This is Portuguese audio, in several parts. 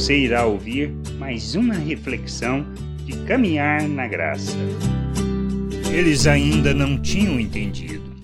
Você irá ouvir mais uma reflexão de caminhar na graça. Eles ainda não tinham entendido.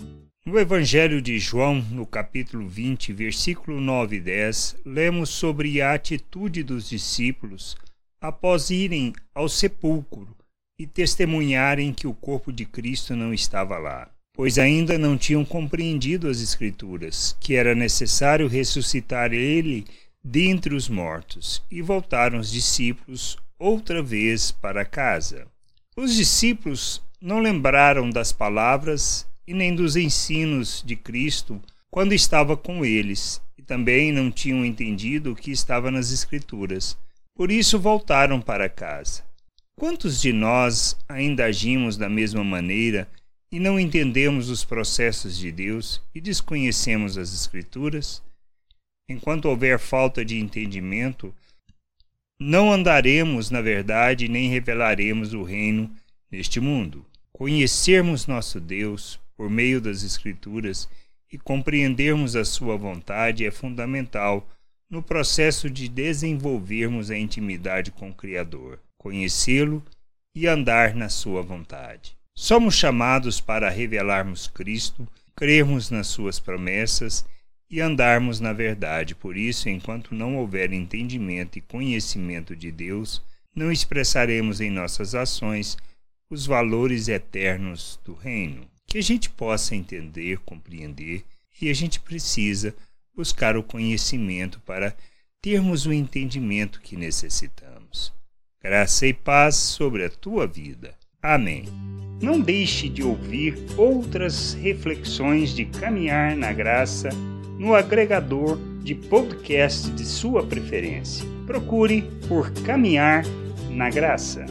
No Evangelho de João, no capítulo 20, versículo 9 e 10, lemos sobre a atitude dos discípulos após irem ao sepulcro e testemunharem que o corpo de Cristo não estava lá, pois ainda não tinham compreendido as Escrituras, que era necessário ressuscitar ele dentre os mortos, e voltaram os discípulos outra vez para casa. Os discípulos não lembraram das palavras e nem dos ensinos de Cristo quando estava com eles, e também não tinham entendido o que estava nas Escrituras. Por isso voltaram para casa. Quantos de nós ainda agimos da mesma maneira e não entendemos os processos de Deus e desconhecemos as Escrituras? Enquanto houver falta de entendimento, não andaremos na verdade nem revelaremos o reino neste mundo. Conhecermos nosso Deus por meio das Escrituras e compreendermos a Sua vontade é fundamental no processo de desenvolvermos a intimidade com o Criador conhecê-lo e andar na sua vontade. Somos chamados para revelarmos Cristo, crermos nas suas promessas e andarmos na verdade. Por isso, enquanto não houver entendimento e conhecimento de Deus, não expressaremos em nossas ações os valores eternos do reino. Que a gente possa entender, compreender, e a gente precisa buscar o conhecimento para termos o entendimento que necessitamos. Graça e paz sobre a tua vida. Amém. Não deixe de ouvir outras reflexões de caminhar na graça no agregador de podcast de sua preferência. Procure por Caminhar na Graça.